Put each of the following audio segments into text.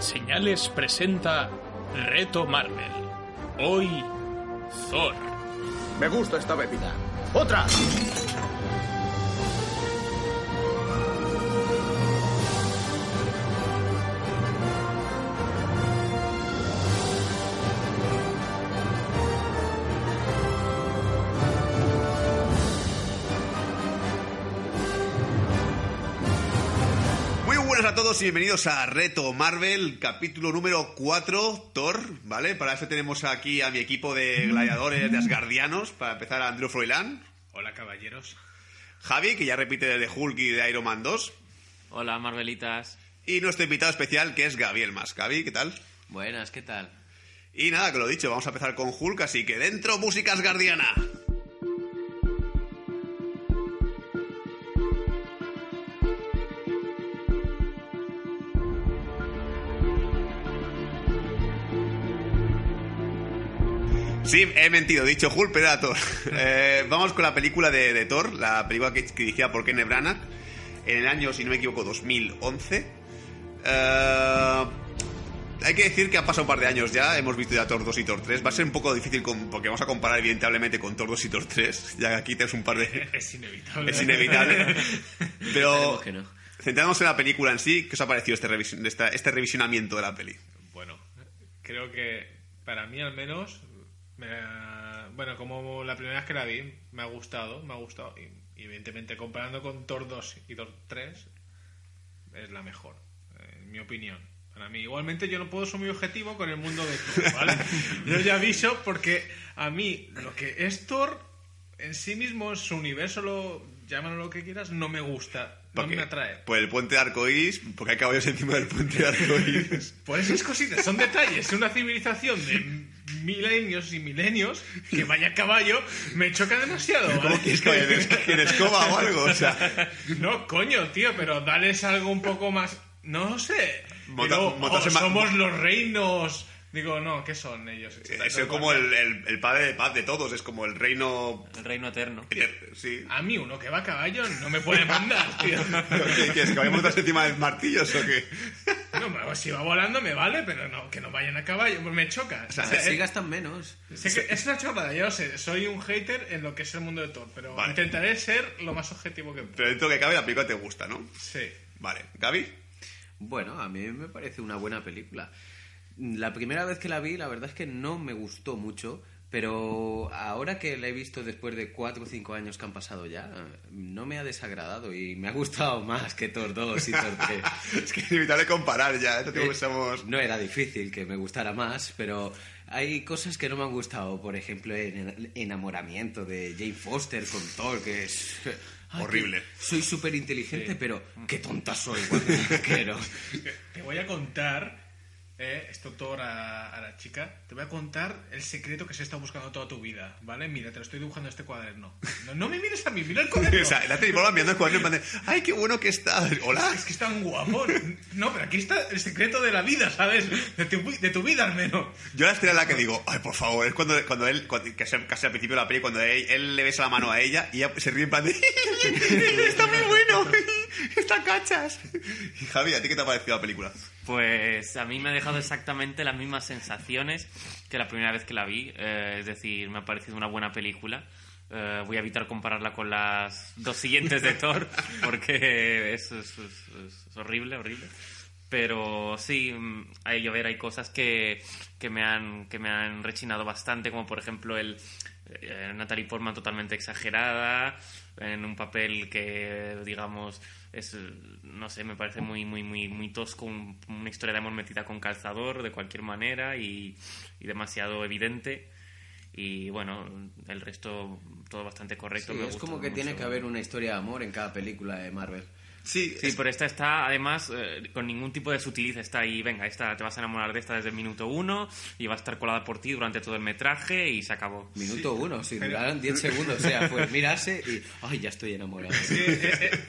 Señales presenta Reto Marvel. Hoy, Thor. Me gusta esta bebida. ¡Otra! Todos y bienvenidos a Reto Marvel, capítulo número 4, Thor, ¿vale? Para eso tenemos aquí a mi equipo de gladiadores, de Asgardianos, para empezar a Andrew Froilán, Hola, caballeros. Javi, que ya repite de Hulk y de Iron Man 2, Hola, Marvelitas. y nuestro invitado especial, que es Gabriel Mas. Gaby, ¿qué tal? Buenas, ¿qué tal? Y nada, que lo dicho, vamos a empezar con Hulk, así que dentro música asgardiana. Sí, he mentido, he dicho Hulk, pero era Thor. Eh, vamos con la película de, de Thor, la película que, que dirigida por Kenneth Branagh en el año, si no me equivoco, 2011. Eh, hay que decir que ha pasado un par de años ya, hemos visto ya Thor 2 y Thor 3. Va a ser un poco difícil con- porque vamos a comparar evidentemente con Thor 2 y Thor 3, ya que aquí tenemos un par de... Es inevitable. es inevitable. Pero Esperemos que no. centrándonos en la película en sí, ¿qué os ha parecido este, revis- esta- este revisionamiento de la peli? Bueno, creo que para mí al menos, bueno, como la primera vez que la vi, me ha gustado, me ha gustado. Y, evidentemente comparando con Thor 2 y Thor 3, es la mejor, en mi opinión. Para mí, igualmente yo no puedo ser muy objetivo con el mundo de Thor, ¿vale? yo ya aviso porque a mí lo que es Thor en sí mismo, su universo, lo, llámalo lo que quieras, no me gusta, no Porque- me atrae. Por el puente de arcoiris, porque hay caballos encima del puente de arcoiris. Por esas cositas, son detalles. Una civilización de milenios y milenios que vaya a caballo me choca demasiado. ¿vale? ¿Cómo que vaya en es- en escoba o algo? O sea, No, coño, tío, pero dales algo un poco más. No sé. Montarse oh, somos los reinos. Digo, no, ¿qué son ellos? es como el, el- el padre de paz de todos, es como el reino... El reino eterno. Sí. A mí uno que va a caballo no me puede mandar, tío. ¿Qué quieres? ¿Que vayamos encima de martillos o qué? No, si va volando me vale, pero no, que no vayan a caballo, pues me choca. O sea, Así eh, gastan menos. Sé que es una chorrada, ya lo sé. Soy un hater en lo que es el mundo de Thor, pero Vale. intentaré ser lo más objetivo que pueda. Pero dentro que cabe la película te gusta, ¿no? Sí. Vale. ¿Gaby? Bueno, a mí me parece una buena película. La primera vez que la vi, la verdad es que no me gustó mucho, pero ahora que la he visto después de 4 o 5 años que han pasado ya, no me ha desagradado y me ha gustado más que Thor 2 y Thor 3. es que es inevitable comparar ya. Esto Eh, somos... No era difícil que me gustara más, pero hay cosas que no me han gustado. Por ejemplo, el enamoramiento de Jane Foster con Thor, que es... Ay, Horrible. Soy súper inteligente, pero qué tonta soy cuando. Te voy a contar, eh, esto Thor a, a la chica, te voy a contar el secreto que se está buscando toda tu vida, ¿vale? Mira, te lo estoy dibujando en este cuaderno. No, no me mires a mí, mira el cuaderno. O sea, la mirando el cuaderno y ¡ay, qué bueno que está! ¡Hola! Es que es tan guapo. No, pero aquí está el secreto de la vida, ¿sabes? De tu, de tu vida, al menos. Yo la estrella la que digo, ay, por favor, es cuando, cuando él, cuando- que es casi al principio de la peli, cuando él, él le besa la mano a ella y ella se ríe en plan de, está muy bueno, está cachas. Y Javi, ¿a ti qué te ha parecido la película? Pues a mí me ha dejado exactamente las mismas sensaciones que la primera vez que la vi. Eh, es decir, me ha parecido una buena película. Eh, voy a evitar compararla con las dos siguientes de Thor, porque es, es- es- es horrible, horrible. Pero sí, mm, hay, a ver, hay cosas que, que, me han, que me han rechinado bastante, como por ejemplo el Natalie Portman totalmente exagerada, en un papel que, digamos, es, no sé, me parece muy, muy, muy, muy tosco, un- una historia de amor metida con calzador, de cualquier manera, y, y demasiado evidente. Y bueno, el resto todo bastante correcto. Sí, me es como que tiene que haber una historia de amor en cada película de Marvel. Sí, Sí, pero esta está, además, eh, con ningún tipo de sutileza. Está ahí, venga, esta, te vas a enamorar de esta desde el minuto uno y va a estar colada por ti durante todo el metraje y se acabó. Minuto uno, si duraron 10 segundos, o sea, fue mirarse y, ay, ya estoy enamorado. Sí, eh, eh,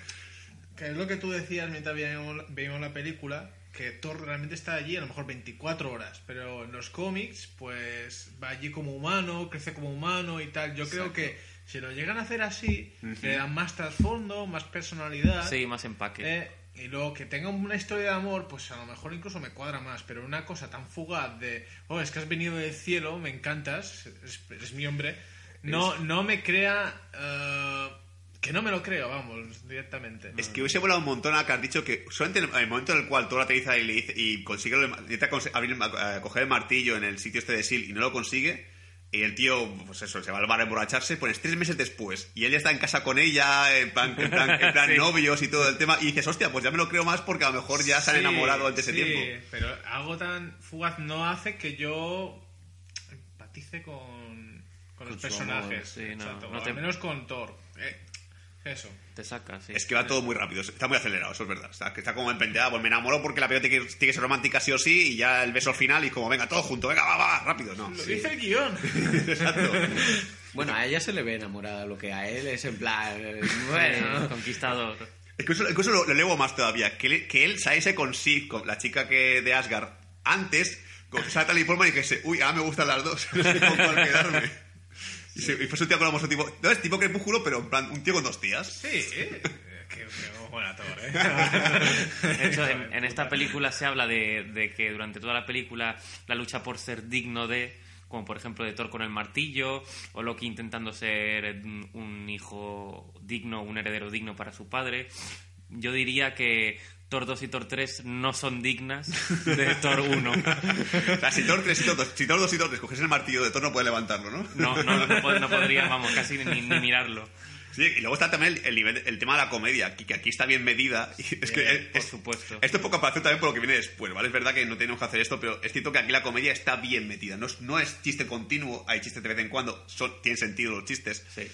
que es lo que tú decías mientras veíamos, veíamos la película, que Thor realmente está allí a lo mejor 24 horas, pero en los cómics, pues va allí como humano, crece como humano y tal. Yo creo que si lo llegan a hacer así, le dan más trasfondo, más personalidad. Sí, más empaque. Eh, y luego que tenga una historia de amor, pues a lo mejor incluso me cuadra más, pero una cosa tan fugaz de, oh, es que has venido del cielo, me encantas, es, es mi hombre, no, no me crea... eh, que no me lo creo, vamos, directamente. Es que hubiese volado un montón a que has dicho que solamente en el momento en el cual Thor aterriza y, le dice- y consigue intenta abrir, eh, coger el martillo en el sitio este de Sil y no lo consigue, y el tío, pues eso, se va al bar a emborracharse, pues tres meses después, y él ya está en casa con ella, en plan, en plan, en plan novios y todo el tema, y dices, hostia, pues ya me lo creo más porque a lo mejor ya se han Sí, enamorado antes de sí, tiempo. pero algo tan fugaz no hace que yo empatice con, con los personajes. amor, sí, no, te- al menos con Thor. Eh, eso. Te saca, sí. Es que va todo muy rápido, está muy acelerado, eso es verdad. Está, que está como empenteada, pues me enamoro porque la película tiene que, tiene que ser romántica sí o sí, y ya el beso al final y como, venga, todo junto, venga, va, va, rápido, no. Lo dice el guion. Exacto. Bueno, a ella se le ve enamorada, lo que a él es en plan. eh, Bueno, conquistador. Incluso, incluso lo, lo leo más todavía, que, él- que él saliese con Sif, con la chica que de Asgard, antes, con Natalie Portman y que se, uy, ahora me gustan las dos, no sé con cuál quedarme. Y, se- y fue un tío con la mozo tipo, no es tipo crepúsculo, pero en plan, un tío con dos tías. Sí, eh. Qué, qué buena Thor, eh. De hecho, en, en esta película se habla de, de que durante toda la película la lucha por ser digno de, como por ejemplo de Thor con el martillo, o Loki intentando ser un hijo digno, un heredero digno para su padre. Yo diría que Thor 2 y Thor 3 no son dignas de Thor 1. O sea, si Thor 3 y Thor 2, si Thor 2 y Thor 3 coges el martillo de Thor, no puedes levantarlo, ¿no? No, no, no, no podría, vamos, casi ni, ni mirarlo. Sí, y luego está también el, el nivel, el tema de la comedia, que, que aquí está bien medida. Y es que Bien, es- por supuesto. Esto es poca comparación también por lo que viene después, ¿vale? Es verdad que no tenemos que hacer esto, pero es cierto que aquí la comedia está bien metida. No es, no es chiste continuo, hay chistes de vez en cuando, son, tienen sentido los chistes. Sí.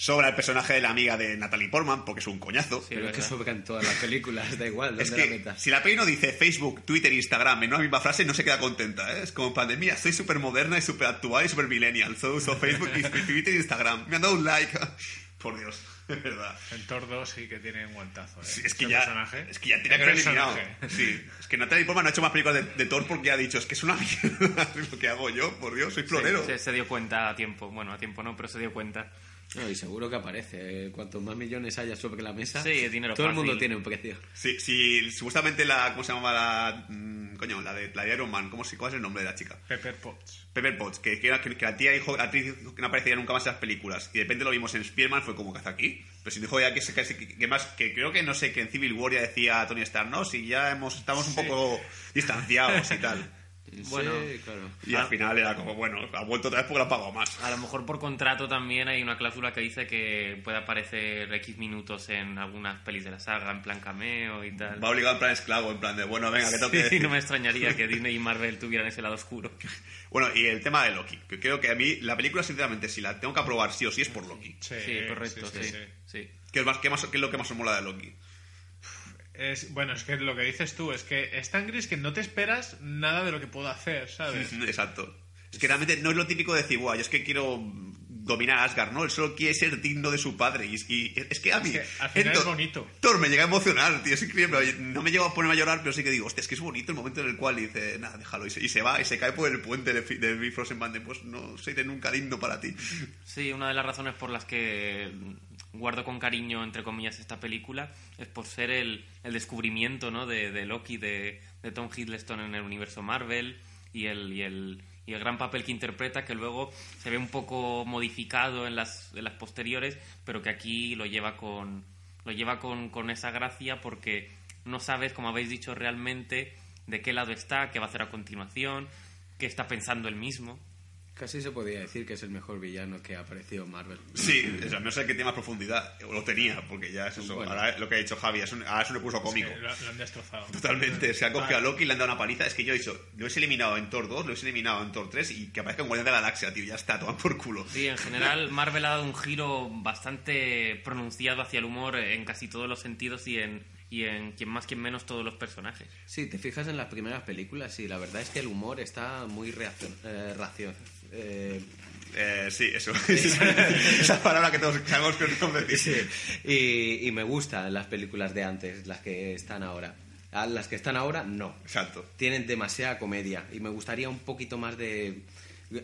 Sobra el personaje de la amiga de Natalie Portman, porque es un coñazo. Sí, Pero es que sobran todas las películas, da igual, ¿dónde Es la que metas? si la peli no dice Facebook, Twitter, Instagram en una misma frase, no se queda contenta, ¿eh? Es como pandemia, soy súper moderna y súper actual y súper millennial. Solo uso Facebook, Twitter e Instagram. Me han dado un like. Por Dios, es verdad. En Thor 2 sí que tiene un guantazo, eh. Sí, es que ya, personaje. es que ya tiene que haber eliminado. Sí, es que Natalie Portman no ha hecho más películas de, de Thor porque ha dicho, es que es una mierda lo que hago yo, por Dios, soy florero. Se, se dio cuenta a tiempo. Bueno, a tiempo no, pero se dio cuenta. No, y seguro que aparece. eh, Cuantos más millones haya sobre la mesa, Sí, es dinero todo el mundo tiene un precio. Sí, sí, supuestamente la, ¿cómo se llama la, mm, coño, la de, la de Iron Man, ¿cómo, se- ¿cuál es el nombre de la chica? Pepper Potts. Pepper Potts, que, que, la tía dijo, la actriz dijo que no aparecería nunca más en las películas. Y de repente lo vimos en Spearman, fue como que hace aquí. Pero si dijo ya que, más, que creo que no sé, que en Civil War ya decía Tony Stark, no, si ya hemos, estamos un poco distanciados y tal. Bueno. Sí, claro. Y al final era como, bueno, ha vuelto otra vez porque lo ha pagado más. A lo mejor por contrato también hay una cláusula que dice que puede aparecer X minutos en algunas pelis de la saga, en plan cameo y tal. Va obligado en plan esclavo, en plan de, bueno, venga, que tengo que Sí, decir. no me extrañaría que Disney y Marvel tuvieran ese lado oscuro. Bueno, y el tema de Loki, que creo que a mí la película, sinceramente, si la tengo que aprobar sí o sí es por Loki. Sí, Sí, correcto, sí. sí, sí. sí. ¿Qué es, más, qué, más, ¿Qué es lo que más os mola de Loki? Es, bueno, es que lo que dices tú es que es tan gris que no te esperas nada de lo que puedo hacer, ¿sabes? Exacto. Es que realmente no es lo típico de decir, guau, yo es que quiero dominar a Asgard, ¿no? Él solo quiere ser digno de su padre. Y, y es que a mí... que al final en es Thor- bonito. Thor me llega a emocionar, tío, es increíble. No me llego a ponerme a llorar, pero sí que digo, hostia, es que es bonito el momento en el cual dice, nada, déjalo. Y se, y se va, y se cae por el puente de, de Bifrost en Bande, pues no soy de nunca digno para ti. Sí, una de las razones por las que guardo con cariño, entre comillas, esta película es por ser el, el descubrimiento ¿no? de, de Loki, de, de Tom Hiddleston en el universo Marvel y el, y, el, y el gran papel que interpreta, que luego se ve un poco modificado en las, en las posteriores, pero que aquí lo lleva con, lo lleva con, con esa gracia porque no sabes, como habéis dicho, realmente de qué lado está, qué va a hacer a continuación, qué está pensando él mismo. Casi se podría decir que es el mejor villano que ha aparecido en Marvel. Sí, o sea, no sé que tiene más profundidad, o lo tenía, porque ya es eso. Bueno. Ahora lo que ha dicho Javi, es un, ahora es un recurso cómico. Que lo, lo han destrozado. Totalmente, se ha cogido a Loki y le han dado una paliza. Es que yo he dicho, lo he eliminado en Thor 2, lo he eliminado en Thor 3 y que aparezca en Guardián de la Galaxia, tío, ya está, toman por culo. Sí, en general Marvel ha dado un giro bastante pronunciado hacia el humor en casi todos los sentidos y en, y en quien más, quien menos todos los personajes. Sí, te fijas en las primeras películas y la verdad es que el humor está muy reaccion, eh, racio- eh, Eh, sí, eso. Esa palabra que todos sabemos que no decir. sí. y, y me gustan las películas de antes, las que están ahora. A las que están ahora, no. Exacto. Tienen demasiada comedia y me gustaría un poquito más de...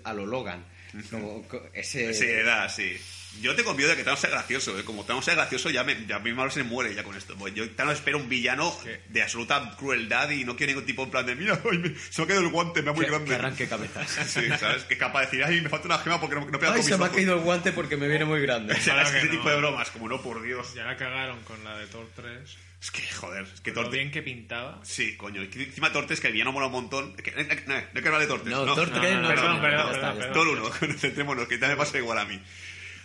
a lo Logan. Como co- ese... Sí, edad, sí. Yo tengo miedo de que Thanos sea gracioso, ¿eh? Como Thanos sea gracioso, ya, me, ya mi Marvel se muere ya con esto. Pues yo Thanos espero un villano ¿Qué? de absoluta crueldad y no quiero ningún tipo en plan de, mira, ay, me- se me ha caído el guante, me ha muy grande. que arranque cabezas. Sí, ¿sabes? Que es capaz de decir, ay, me falta una gema porque no, no pega Ay, con se mis me ha caído el guante porque me viene muy grande. O sea, Claro es que ese no. tipo de bromas, como no, por Dios. Ya la cagaron con la de Thor 3. Es que, joder, es que Lo Torte... bien que pintaba. Sí, coño, es que encima Tortes, que el villano mola un montón. Que, eh, eh, no, no hay que hablar de Tortes. No, Thor no, 3 no, no, perdón, no, perdón, ya está. Thor 1, concentrémonos, que también me pasa igual a mí.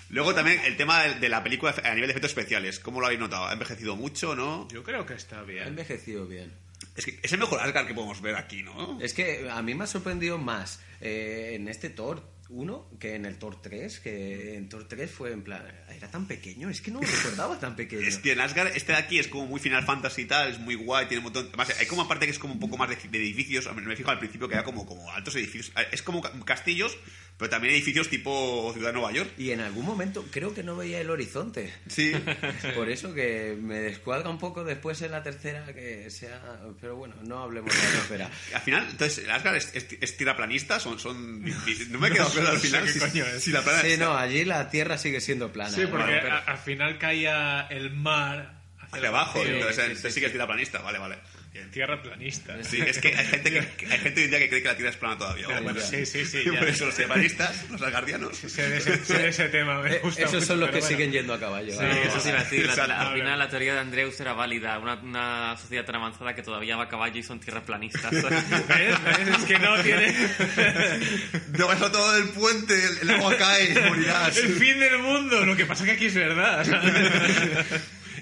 Luego también el tema de, de la película a nivel de efectos especiales. ¿Cómo lo habéis notado? ¿Ha envejecido mucho, no? Yo creo que está Ha bien. envejecido bien. Es que es el mejor Asgard que podemos ver aquí, ¿no? Es que a mí me ha sorprendido más eh, en este Thor 1 que en el Thor 3, que en Thor 3 fue en plan, era tan pequeño, es que no lo recordaba tan pequeño. Es que en Asgard, este de aquí es como muy Final Fantasy y tal, es muy guay, tiene un montón... Además, hay como aparte que es como un poco más de, de edificios, me fijo al principio que era como, como altos edificios, es como ca- castillos, pero también edificios tipo Ciudad de Nueva York. Y en algún momento creo que no veía el horizonte. Sí. Por eso que me descuadra un poco después en la tercera que sea... Pero bueno, no hablemos de la tercera. Al final, entonces, el Asgard es, es, es tierraplanista, son, son... No me he quedado claro al final qué si, coño es. si la plana Sí, es- no, allí la Tierra sigue siendo plana. Sí, porque Bueno, pero- a- al final caía el mar hacia abajo, Sí, entonces, sí, entonces sí, que es tierraplanista, vale, vale. Bien. Tierra planista. Sí, es que hay gente, que, hay gente hoy en día que cree que la Tierra es plana todavía. Bueno, sí, sí, sí. Por eso los tierraplanistas, los asgardianos... Sé de ese, sé de ese tema, me Eh, gusta esos mucho, son los que bueno. siguen yendo a caballo. Sí, ¿vale? eso sí iba a decir. la- la- al final la teoría de Andreus era válida. Una, una sociedad tan avanzada que todavía va a caballo y son tierraplanistas. ¿Ves? ¿Ves? Es que no tiene... No vas a todo el puente, el, el agua cae, morirás. el fin del mundo. Lo que pasa que aquí es verdad.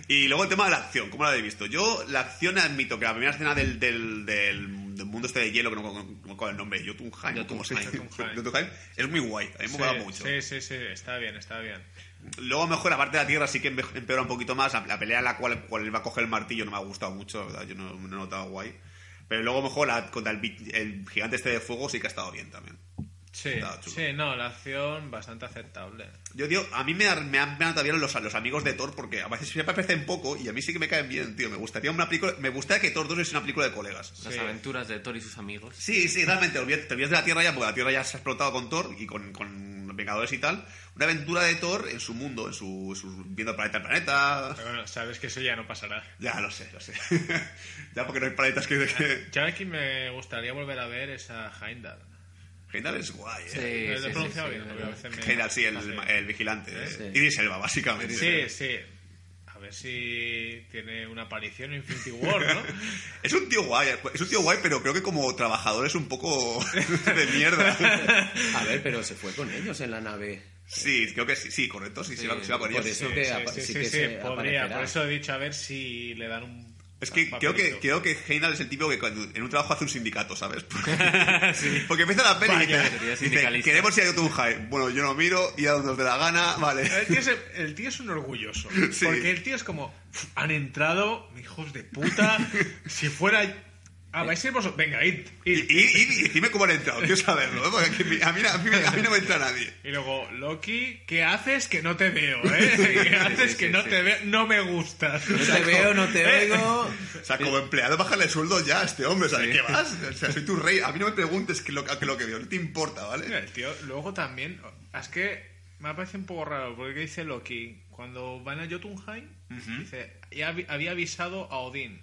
Y luego el tema de la acción, ¿cómo lo habéis visto? Yo la acción admito que la primera escena del, del, del, del mundo este de hielo, que no, me acuerdo el nombre, Jotunheim, ¿cómo se dice? Jotunheim. Es muy guay, a mí me Sí, mola mucho. sí, sí, sí, está bien, está bien. Luego mejor la parte de la tierra sí que empe- empeora un poquito más, la, la pelea en la cual, cual él va a coger el martillo no me ha gustado mucho, la verdad, yo no, no he notado guay. Pero luego mejor la, contra el, el gigante este de fuego sí que ha estado bien también. Sí, sí, no, la acción bastante aceptable. Yo, tío, a mí me, me han me bien los, los amigos de Thor porque a veces siempre aparecen poco y a mí sí que me caen bien, tío. Me gustaría una película, me gustaría que Thor 2 es una película de colegas. Las Sí. aventuras de Thor y sus amigos. Sí, sí, realmente, te olvidas de la Tierra ya, porque la Tierra ya se ha explotado con Thor y con, con los Vengadores y tal. Una aventura de Thor en su mundo, en su, su- viendo planeta a planeta. Pero bueno, sabes que eso ya no pasará. Ya, lo sé, lo sé. ya porque no hay planetas que... Ya aquí me gustaría volver a ver esa Heimdall. Heimdall es guay, Sí, ¿eh? ¿Lo he sí, pronunciado sí, bien? sí, Porque a veces me- Heimdall, sí, el, Sí. el vigilante. ¿eh? Sí. Idris Elba, básicamente. Sí, sí. A ver si tiene una aparición en Infinity War, ¿no? Es un tío guay, es un tío guay, pero creo que como trabajador es un poco de mierda. A ver, pero se fue con ellos en la nave. Sí, creo que sí, sí, correcto, sí, sí, Sí, va, sí va con por ellos. eso que apa- sí, sí sí, que sí, se podría. Por eso he dicho a ver si le dan un. Es que creo que, creo que Heimdall es el tipo que cuando en un trabajo hace un sindicato, ¿sabes? Porque, porque empieza la peli y dice, queremos ir a Jotunheim. Bueno, yo no miro, y a donde os dé la gana, vale. El tío, es, el tío es un orgulloso. Sí. Porque el tío es como. "Uf, Han entrado, hijos de puta. si fuera. Ah, vais a ir vosotros. Venga, id, Y, id. y, y- y dime cómo han entrado, quiero saberlo, ¿eh? porque aquí- a mí, a, mí, a mí no me entra nadie. Y luego, Loki, ¿qué haces que no te veo, eh? ¿Qué haces sí, que sí, no sí. te veo? No me gustas. No te veo, no te Eh, oigo. O sea, como empleado, bájale el sueldo ya a este hombre, ¿sabes qué vas? O sea, soy tu rey, a mí no me preguntes qué lo, qué lo que veo, no te importa, Mira, ¿vale? el tío, luego también. Es que me parece un poco raro, porque dice Loki, cuando van a Jotunheim, dice, ya había avisado a Odín,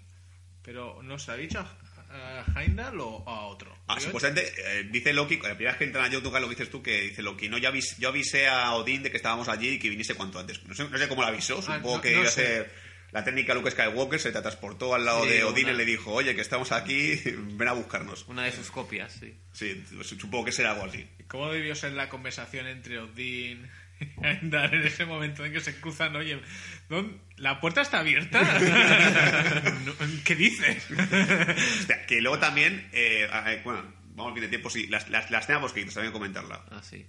pero no se ha dicho a, Heimdall o a otro. Ah, supuestamente, eh, dice Loki, la primera vez que entran a Jotunheim lo dices tú, que dice Loki, no, yo, avis- yo avisé a Odín de que estábamos allí y que viniese cuanto antes. No sé, no sé cómo lo avisó, supongo no- que no iba a ser la técnica Luke Skywalker, se te transportó al lado Sí, de Odín una- y le dijo, oye, que estamos aquí, ven a buscarnos. Una de sus copias, sí. Sí, supongo que será algo así. ¿Cómo debió ser la conversación entre Odín en ese momento en que se cruzan? Oye, ¿dónde- ¿la puerta está abierta? ¿Qué dices? Que luego también, eh, bueno, vamos bien de tiempo, sí, las, las, las escenas bosquejitos, también comentarla. Ah, sí.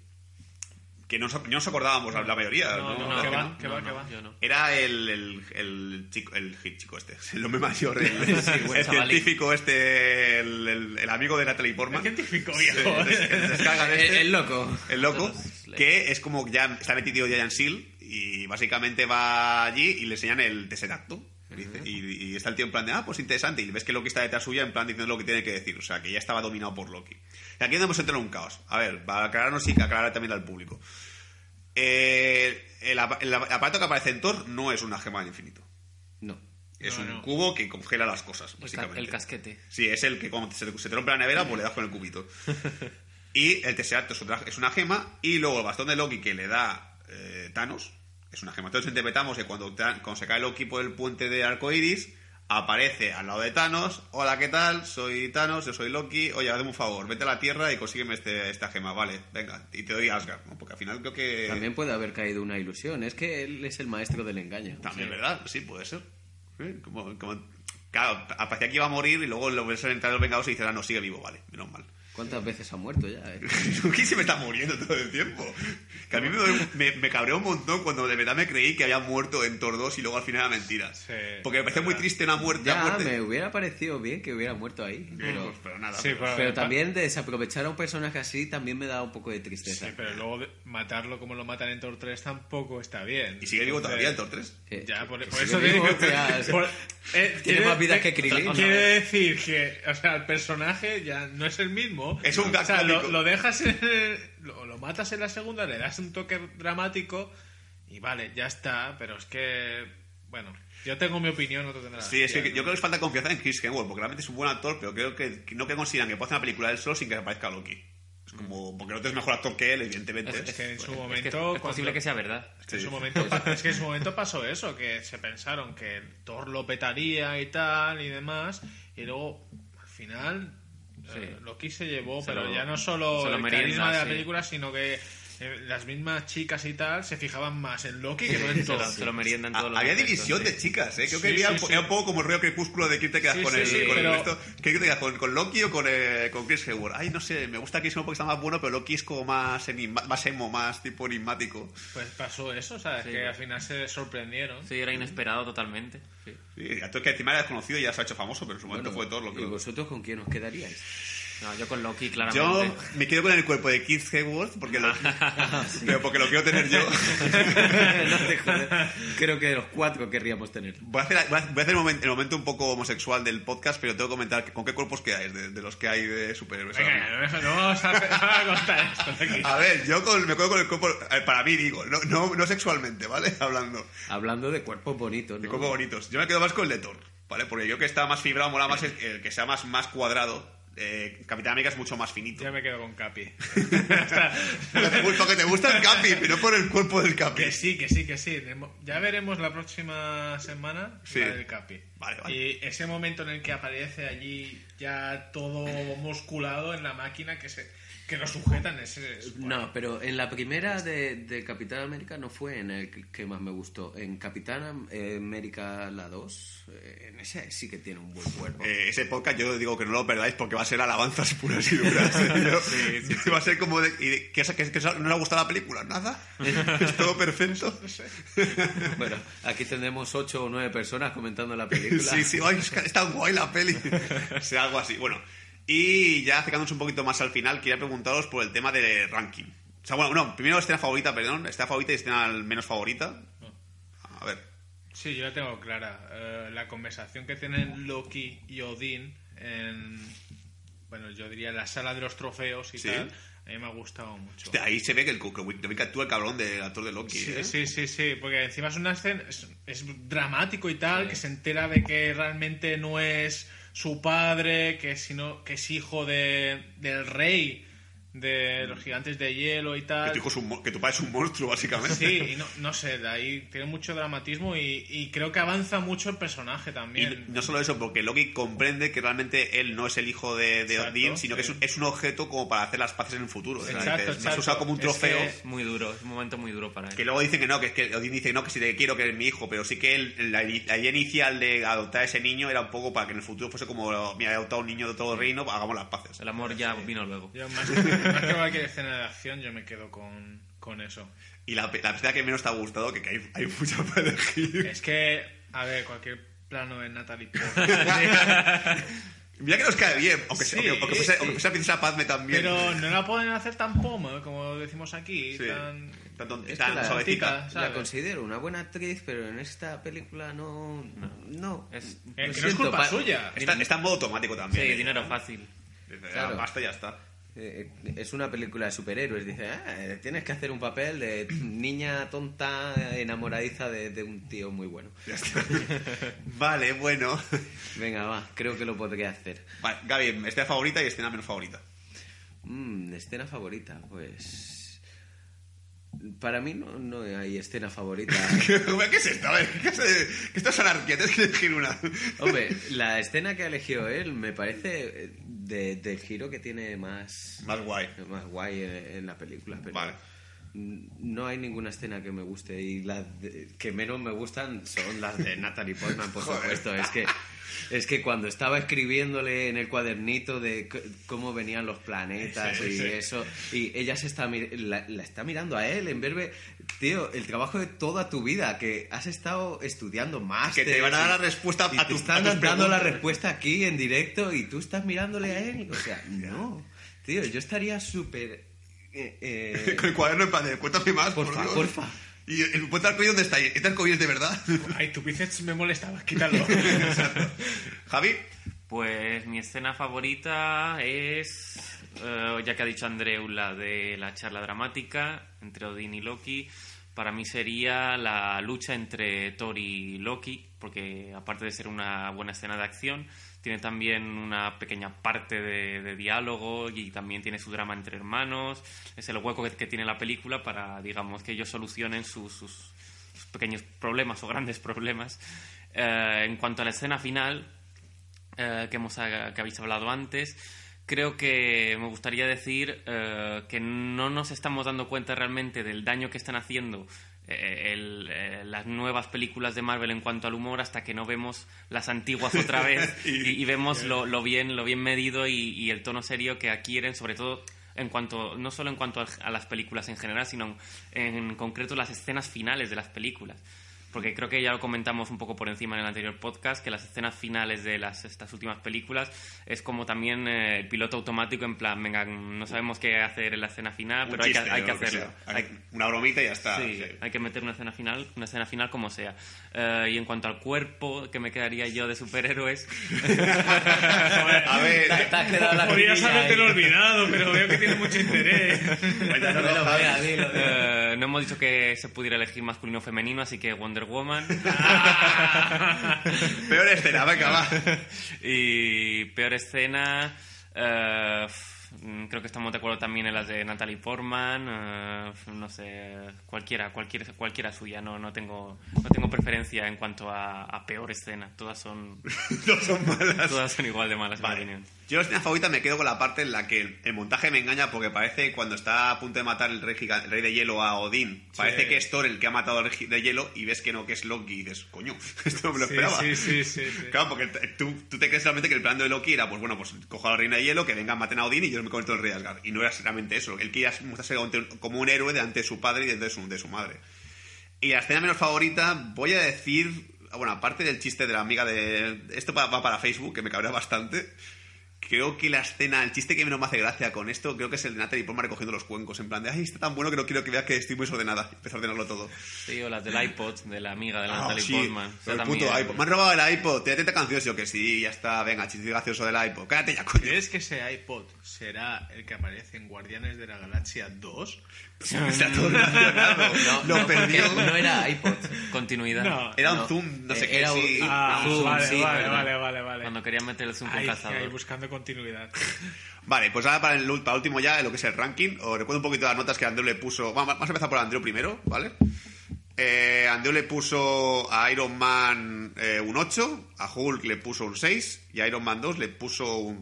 Que no, nos- no nos acordábamos, la, la mayoría. No, ¿no? no, que va, que va, que. Era el, el, el chico, el hit chico este, el hombre mayor, el, científico este, el, el- el amigo de Natalie El Portman. científico viejo. El, el descarga de El, este, el loco. el loco, le- que es como ya está metido Giant Seal y básicamente va allí y le enseñan el Tesseracto. Dice, y, y está el tío en plan de, ah, pues interesante. Y ves que Loki está detrás suya en plan diciendo lo que tiene que decir. O sea, que ya estaba dominado por Loki. Y aquí hemos entrado en un caos. A ver, para aclararnos y que aclarar también al público. Eh, el, el aparato que aparece en Thor no es una gema del infinito. No. Es No, un no. cubo que congela las cosas, El, ca- básicamente. el casquete. Sí, es el que cuando se te, se te rompe la nevera, pues le das con el cubito. Y el Tesseract es, otra- es una gema. Y luego el bastón de Loki que le da eh, Thanos es una gema. Entonces interpretamos que cuando, cuando se cae Loki por el puente de arcoiris, aparece al lado de Thanos. Hola, ¿qué tal? Soy Thanos, yo soy Loki. Oye, hazme un favor, vete a la Tierra y consígueme este, esta gema. Vale, venga. Y te doy Asgard, ¿no? Porque al final creo que... También puede haber caído una ilusión. Es que él es el maestro del engaño. También, ¿verdad? Sí, puede ser. Sí, como, como- claro, parecía que iba a morir y luego lo ves entrar los Vengadores y dices, ah, no, sigue vivo, vale, menos mal. ¿Cuántas veces ha muerto ya? eh? Se me está muriendo todo el tiempo. Que a mí me, me, me cabreó un montón cuando de verdad me creí que había muerto en Thor 2 y luego al final era mentira. Sí, Porque me parecía muy triste una muerte. Ya, muerte. me hubiera parecido bien que hubiera muerto ahí. Pero, Pero, pero nada. Sí, pero, pero también desaprovechar a un personaje así también me da un poco de tristeza. Sí, pero luego de- matarlo como lo matan en Thor 3 tampoco está bien. ¿Y sigue vivo todavía en Thor 3? Que- Ya, por, por eso digo- ya, por- eh, tiene más vida eh, que Krillin. Quiere decir que, o sea, el personaje ya no es el mismo. Es un O sea, lo, lo dejas en el- lo, lo matas en la segunda, le das un toque dramático y vale, ya está. Pero es que, bueno, yo tengo mi opinión, otro tendrá. Sí, es que yo creo que les falta confianza en Chris Hemsworth, porque realmente es un buen actor, pero creo que, que no que consideran que puede hacer una película él solo sin que aparezca Loki. Es como, porque no es mejor actor que él, evidentemente. Es que en su Es, que momento. es posible cuando- que sea verdad. Es que, en su momento, es que en su momento pasó eso, que se pensaron que Thor lo petaría y tal y demás, y luego al final Sí. Loki se llevó, Se pero lo- ya no solo el carisma de la película, sino que eh, las mismas chicas y tal se fijaban más en Loki que no en lo, se lo meriendan todos los había división sí. de chicas, ¿eh? Creo que Sí, había sí, un, sí. era un poco como el rollo crepúsculo de quién te quedas Sí, con, sí, el, sí, con el resto. ¿Qué te quedas con, con Loki o con, eh, con Chris Hemsworth? Ay, no sé, me gusta Chris Hemsworth porque está más bueno, pero Loki es como más, enigma- más emo, más tipo enigmático. Pues pasó eso, ¿sabes? Sí. que al final se sorprendieron. Sí, era inesperado totalmente. Sí. Sí, que encima era desconocido y ya se ha hecho famoso, pero en su momento Bueno, fue Thor, lo ¿Y creo. vosotros con quién os quedaríais? No, yo con Loki, Yo claramente. me quedo con el cuerpo de Keith Hemsworth porque lo, pero porque lo quiero tener yo. No te. Creo que los cuatro querríamos tener. Voy a hacer, voy a hacer el, momento, el momento un poco homosexual del podcast, pero tengo que comentar con qué cuerpos quedáis de, de los que hay de superhéroes. Venga, no, no vamos a, a contar esto aquí. A ver, yo con- me quedo con el cuerpo, eh, para mí digo, no, no, no sexualmente, ¿vale? Hablando Hablando de cuerpos bonitos, de ¿no? cuerpos bonitos. Yo me quedo más con el de Thor, ¿vale? Porque yo que está más fibrado, mola más el, el que sea más, más cuadrado. Eh, Capitán América es mucho más finito. Ya me quedo con Capi. Porque te, gusta- porque te gusta el Capi, pero por el cuerpo del Capi. Que sí, que sí, que sí. Ya veremos la próxima semana Sí. la del Capi. Vale, vale. Y ese momento en el que aparece allí ya todo musculado en la máquina que se que lo sujetan ese es- No, pero en la primera de, de Capitán América no fue en el que- que más me gustó. En Capitán eh, América la 2, eh, en ese sí que tiene un buen cuerpo. Eh, ese podcast yo digo que no lo perdáis porque va a ser alabanzas puras y duras. ¿eh? Yo- Va a ser como de... ¿y de- ¿qué, es- qué es- qué es- ¿No le ha gustado la película? ¿Nada? ¿Es todo perfecto? Bueno, aquí tendremos ocho o nueve personas comentando la película. Sí, sí, ay, es que está guay la peli. O sea, algo así. Bueno, y ya acercándonos un poquito más al final, quería preguntaros por el tema de ranking. O sea, bueno, no, primero escena favorita, perdón, escena favorita y escena menos favorita. A ver, Sí, yo la tengo clara. Eh, la conversación que tienen Loki y Odín en. Bueno, yo diría la sala de los trofeos y Sí. tal. A mí me ha gustado mucho. hostia, ahí se ve que el que, que actúa el cabrón del actor de Loki. Sí, ¿eh? sí, sí, sí, porque encima es una escena, es, es dramático y tal, que se entera de que realmente no es su padre, que, sino, que es hijo de, del rey de los gigantes de hielo y Que tal. tu, hijo es un que tu padre es un monstruo, básicamente. Sí, y no, no sé, de ahí tiene mucho dramatismo y, y creo que avanza mucho el personaje Y también. no solo eso, porque Loki comprende que realmente él no es el hijo de, de Exacto, Odín, sino que es un, es un objeto como para hacer las paces en el futuro. Exacto, dices, me has exacto. usado como un Es trofeo. que- Es muy duro, es un momento muy duro para él. Que luego dicen que no, que es que Odín dice no, que si te quiero que eres mi hijo, pero sí que él, la, la idea inicial de adoptar a ese niño era un poco para que en el futuro fuese como, mira, he adoptado un niño de todo el reino, hagamos las paces. El amor ya vino luego. Más, que- más que cualquier escena de acción, yo me quedo con, con eso. Y la, la escena que menos te ha gustado, que, que hay, hay mucho para elegir. Es que, a ver, cualquier plano de Natalie Mira que nos cae bien, aunque, Sí, sea, aunque, fuese, sí. Princesa Padme también. Pero no la pueden hacer tan poma, como decimos aquí, Sí. tan... Tan, ton- Es tan que la- suavecita. tita, ¿sabes? La considero una buena actriz, pero en esta película no. No. Es- Eh, Lo que no es culpa pa- suya. Está, está en modo automático Sí, también. ¿eh? dinero fácil. Dice, Claro. "Ah, Basta y ya está. Eh, es una película de superhéroes. Dice, "Ah, tienes que hacer un papel de niña tonta enamoradiza de, de un tío muy bueno. Vale, bueno. Venga, va, creo que lo podría hacer. Vale, Gaby, escena favorita y escena menos favorita. Mm, escena favorita, pues... Para mí no, no hay escena favorita. ¿Qué es esto? A ver, ¿qué es, que esto que elegir una. Hombre, la escena que ha elegido él me parece eh, de- del giro que tiene más... Más guay. más guay en, en la película. Pero Vale. No hay ninguna escena que me guste y las de- que menos me gustan son las de Natalie Portman, por supuesto. Es que, es que cuando estaba escribiéndole en el cuadernito de cómo venían los planetas y eso, y ella se está la, la está mirando a él en verbe, tío, el trabajo de toda tu vida, que has estado estudiando más. Que te van a dar la respuesta y a te tus- están a tus dando la respuesta aquí en directo y tú estás mirándole a él. O sea, no. Tío, yo estaría súper... eh, eh, Con el cuaderno en plan de, cuéntame más, por, Porfa, Dios. porfa. Y el puente arcoíris, ¿dónde está? ¿Este arcoíris de verdad? Ay, tu bíceps me molestaba, quítalo. Javi, Pues mi escena favorita es, eh, ya que ha dicho Andreu, la de la charla dramática entre Odín y Loki. Para mí sería la lucha entre Thor y Loki, porque aparte de ser una buena escena de acción, tiene también una pequeña parte de, diálogo y también tiene su drama entre hermanos. Es el hueco que, tiene la película para, digamos, que ellos solucionen sus pequeños problemas o grandes problemas. Eh, en cuanto a la escena final, eh, que, hemos, que habéis hablado antes, creo que me gustaría decir eh, que no nos estamos dando cuenta realmente del daño que están haciendo eh, el- eh, las nuevas películas de Marvel en cuanto al humor hasta que no vemos las antiguas otra vez y, y vemos lo, lo bien lo bien medido y, y el tono serio que adquieren sobre todo en cuanto no solo en cuanto a, a las películas en general sino en concreto las escenas finales de las películas porque creo que ya lo comentamos un poco por encima en el anterior podcast, que las escenas finales de las, estas últimas películas es como también eh, el piloto automático en plan, venga, no sabemos qué hacer en la escena final, un pero hay que, chiste, hay que lo que hacerlo. sea. Hay- Una bromita y ya está. Sí, sí. hay que meter una escena final, una escena final como sea. Eh, y en cuanto al cuerpo que me quedaría yo de superhéroes, A ver, Podrías ahí. olvidado, pero veo que tiene mucho interés. cuéntanos, No dilo. eh, no hemos dicho que se pudiera elegir masculino o femenino, así que Wonder Woman. Peor escena, venga, va. y peor escena. mm, creo que estamos de acuerdo también en las de Natalie Portman. eh, no sé, cualquiera, cualquiera, cualquiera suya. No, no tengo, no tengo preferencia en cuanto a, a peor escena. Todas son, No son malas. todas son igual de malas, en mi Vale. opinión. Yo la escena favorita me quedo con la parte en la que el montaje me engaña porque parece cuando está a punto de matar el rey, el rey de hielo a Odín. Parece que es Thor el que ha matado al rey de hielo y ves que no, que es Loki y dices, coño, esto no me lo Sí, esperaba. sí, sí, sí, sí. Claro, porque tú, tú te crees realmente que el plan de Loki era, pues bueno, pues cojo a la reina de hielo, que vengan, maten a Odín y yo me convierto en el rey de Asgard. Y no era realmente eso. Él quería mostrarse como un héroe delante de su padre y de su, de su madre. Y la escena menos favorita, voy a decir, bueno, aparte del chiste de la amiga de... Esto va, va para Facebook, que me cabrea bastante. Creo que la escena, el chiste que menos me hace gracia con esto, creo que es el de Natalie Portman recogiendo los cuencos. En plan de, ay, está tan bueno que no quiero que vea que estoy muy desordenada. Y empezar a ordenarlo todo. Sí, o las del iPod, de la amiga de la Ah, Natalie sí, Portman. el Esa también- puto iPod. Me han robado el iPod, te 30 canciones. Yo que sí, ya está, venga, chiste gracioso del iPod. Cállate ya, coño. ¿Crees que ese iPod será el que aparece en Guardianes de la Galaxia 2? Se ha todo relacionado. No, Lo no, perdió. No era iPod. Continuidad. No. Era un No, zoom, no sé eh, qué. era un- sí. Ah, Zoom, vale, sí, vale, vale, vale, vale. Cuando querían meter el zoom con cazador. ahí buscando continuidad. Vale, pues ahora para el, para último ya, lo que es el ranking. Os recuerdo un poquito las notas que Andreu le puso. Vamos, vamos a empezar por Andreu primero, ¿vale? Eh, Andreu le puso a Iron Man eh, un 8, a Hulk le puso un 6 y a Iron Man 2 le puso un,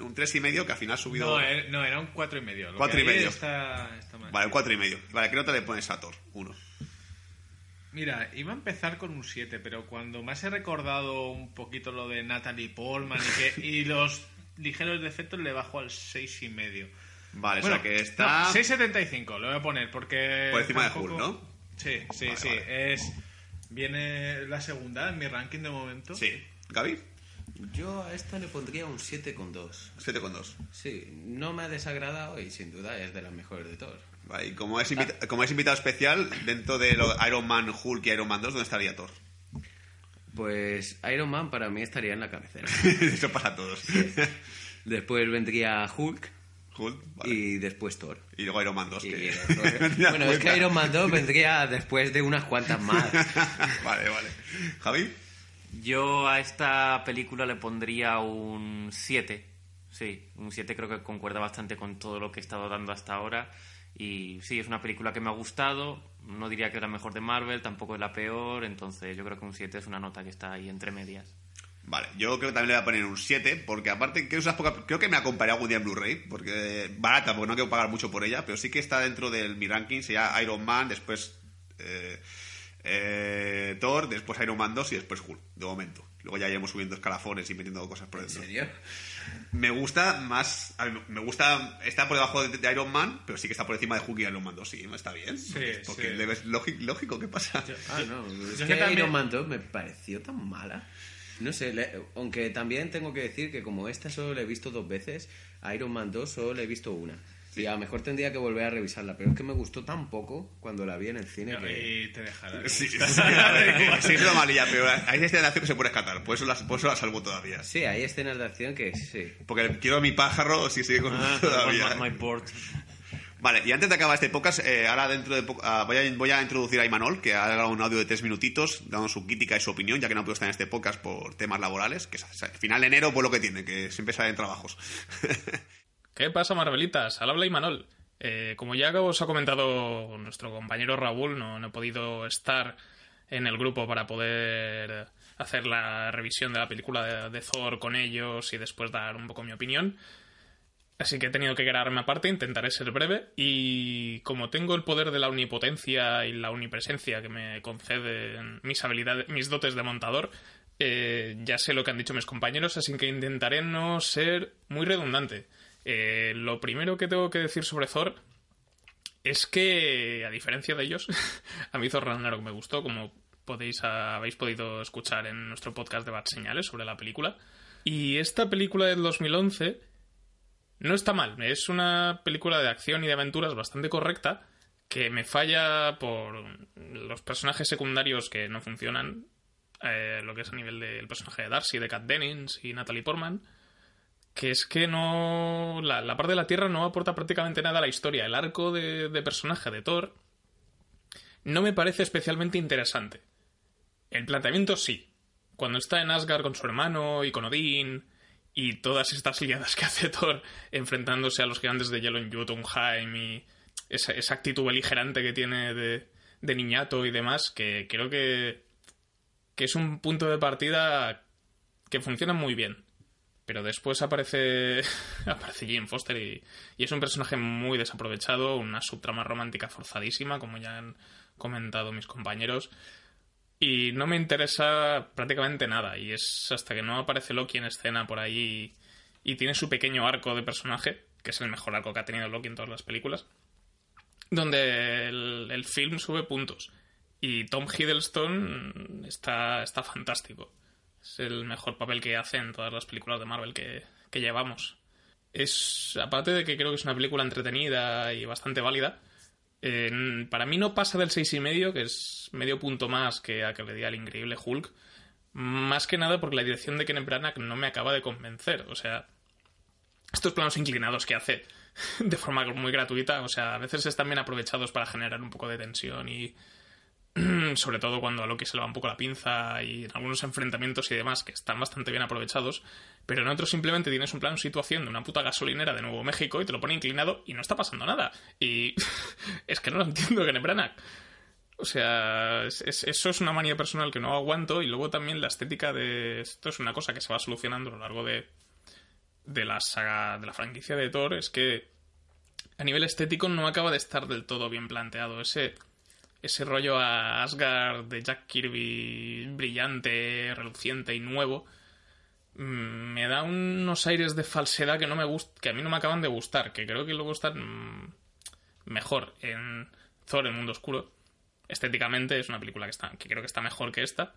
un 3,5 que al final ha subido... No, eh, no, era un 4 y medio. Lo Cuatro que y ahí medio. Está, está mal. Vale, 4,5. Vale, ¿qué nota le pones a Thor? 1. Mira, iba a empezar con un 7, pero cuando más he recordado un poquito lo de Natalie Portman y, que, y los ligeros defectos le bajo al 6 y medio. Vale, Bueno, o sea que está... no, 6.75, lo voy a poner porque... Por encima de Hulk, ¿no? Sí, sí, Vale, sí. vale. Es... Viene la segunda en mi ranking de momento. Sí. ¿Gaby? Yo a esta le pondría un 7,2. 7,2. Sí, no me ha desagradado y sin duda es de las mejores de todos. Vale, y como es, invita- como es invitado especial, dentro de lo- Iron Man, Hulk y Iron Man 2, ¿dónde estaría Thor? Pues Iron Man para mí estaría en la cabecera. Eso pasa a todos. Después vendría Hulk, Hulk, vale. y después Thor. Y luego Iron Man 2. Y- que- bueno, es que Iron Man 2 vendría después de unas cuantas más. vale, vale. Javi, Yo a esta película le pondría un 7. Sí, un 7 creo que concuerda bastante con todo lo que he estado dando hasta ahora. Y sí, es una película que me ha gustado. No diría que es la mejor de Marvel, tampoco es la peor. Entonces yo creo que un 7 es una nota que está ahí entre medias. Vale, yo creo que también le voy a poner un 7, porque aparte creo, creo que me acompañé algún día en Blu-ray, porque barata, porque no quiero pagar mucho por ella, pero sí que está dentro de mi ranking, sería Iron Man, después eh, eh, Thor, después Iron Man 2 y después Hulk, de momento. Luego ya iremos subiendo escalafones y metiendo cosas por ¿En dentro. serio? Me gusta más, a mí me gusta, está por debajo de, de Iron Man, pero sí que está por encima de Hulk y Iron Man 2, sí, está bien. Sí, porque sí. le ves lógico, lógico, ¿qué pasa? Ah, no. Es Yo que que también- Iron Man 2 me pareció tan mala. No sé, le- aunque también tengo que decir que como esta solo la he visto dos veces, Iron Man 2 solo la he visto una. Y a lo mejor tendría que volver a revisarla, pero es que me gustó tan poco cuando la vi en el cine que... Y te dejará. de Sí, sí, gustar. sí, es una malilla, pero hay escenas de acción que se puede rescatar, por eso la, por eso la salvo todavía. Sí, hay escenas de acción que sí. Porque quiero a mi pájaro si sigue con Ah, todavía. my, my board. Vale, y antes de acabar este podcast, eh, ahora dentro de poco, ah, voy, a, voy a introducir a Imanol, que ha grabado un audio de tres minutitos, dando su crítica y su opinión, ya que no puedo estar en este podcast por temas laborales, que es, al final de enero, pues lo que tiene, que siempre salen trabajos. ¿Qué pasa, Marvelitas? Al habla Imanol. Eh, como ya os ha comentado nuestro compañero Raúl, no, he podido estar en el grupo para poder hacer la revisión de la película de, de Thor con ellos y después dar un poco mi opinión. Así que he tenido que quedarme aparte, intentaré ser breve y como tengo el poder de la omnipotencia y la omnipresencia que me conceden mis habilidades, mis dotes de montador, eh, ya sé lo que han dicho mis compañeros, así que intentaré no ser muy redundante. Eh, lo primero que tengo que decir sobre Thor es que, a diferencia de ellos, a mí Thor Ragnarok me gustó, como podéis habéis podido escuchar en nuestro podcast de Bad Señales sobre la película. Y esta película del 2011 no está mal, es una película de acción y de aventuras bastante correcta, que me falla por los personajes secundarios que no funcionan, eh, lo que es a nivel del personaje de Darcy, de Kat Dennings y Natalie Portman, que es que no... La, la parte de la Tierra no aporta prácticamente nada a la historia. El arco de, de personaje de Thor no me parece especialmente interesante. El planteamiento sí. Cuando está en Asgard con su hermano y con Odín y todas estas liadas que hace Thor enfrentándose a los gigantes de hielo en Jotunheim y esa, actitud beligerante que tiene de, de niñato y demás, que creo que, que es un punto de partida que funciona muy bien. Pero después aparece, aparece Jane Foster y, y es un personaje muy desaprovechado, una subtrama romántica forzadísima, como ya han comentado mis compañeros. Y no me interesa prácticamente nada. Y es hasta que no aparece Loki en escena por ahí y tiene su pequeño arco de personaje, que es el mejor arco que ha tenido Loki en todas las películas, donde el, el film sube puntos. Y Tom Hiddleston está, está fantástico. Es el mejor papel que hace en todas las películas de Marvel que, que llevamos. Es, aparte de que creo que es una película entretenida y bastante válida, para mí no pasa del seis y medio, que es medio punto más que a que le di al increíble Hulk. Más que nada porque la dirección de Kenneth Branagh no me acaba de convencer. O sea, estos planos inclinados que hace de forma muy gratuita, o sea, a veces están bien aprovechados para generar un poco de tensión y sobre todo cuando a Loki se le va un poco la pinza y en algunos enfrentamientos y demás que están bastante bien aprovechados, pero en otros simplemente tienes un plano situación de una puta gasolinera de Nuevo México y te lo pone inclinado y no está pasando nada. Y es que no lo entiendo, Kenneth Branagh. O sea, es- es- eso es una manía personal que no aguanto y luego también la estética de esto es una cosa que se va solucionando a lo largo de, de la saga, de la franquicia de Thor, es que a nivel estético no acaba de estar del todo bien planteado. Ese, ese rollo a Asgard de Jack Kirby brillante, reluciente y nuevo mm, me da unos aires de falsedad que no me gust que a mí no me acaban de gustar, que creo que luego están mm, mejor en Thor el mundo oscuro. Estéticamente es una película que está que creo que está mejor que esta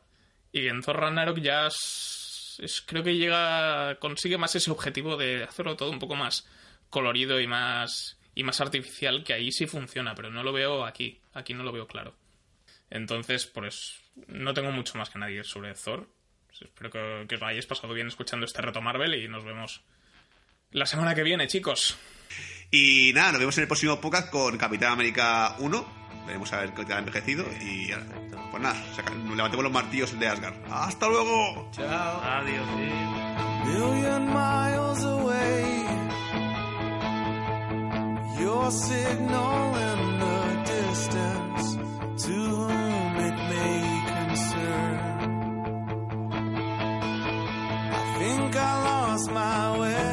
y en Thor Ragnarok ya es- creo que llega consigue más ese objetivo de hacerlo todo un poco más colorido y más y más artificial que ahí sí funciona, pero no lo veo aquí, aquí no lo veo claro. Entonces, pues no tengo mucho más que añadir sobre Thor. Espero que, que os lo hayáis pasado bien escuchando este reto Marvel y nos vemos la semana que viene, chicos. Y nada, nos vemos en el próximo podcast con Capitán América 1. Veremos a ver qué ha envejecido. Y ya, pues nada, levantemos los martillos de Asgard. ¡Hasta luego! Chao. Adiós. sí. Your signal in the distance, to whom it may concern. I think I lost my way.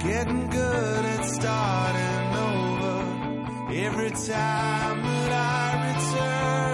Getting good at starting over every time that I return.